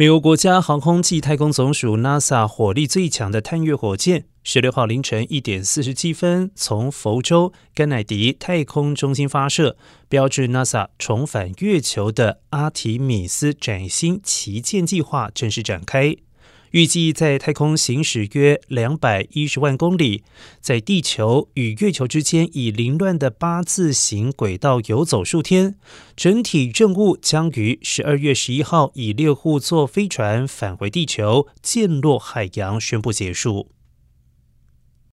美国国家航空暨太空总署 NASA 火力最强的探月火箭，十六号凌晨一点四十七分从佛州甘乃迪太空中心发射，标志 NASA 重返月球的阿提米斯崭新旗舰计划正式展开。预计在太空行驶约两百一十万公里，在地球与月球之间以凌乱的八字形轨道游走数天。整体任务将于十二月十一号以猎户座飞船返回地球，降落海洋，宣布结束。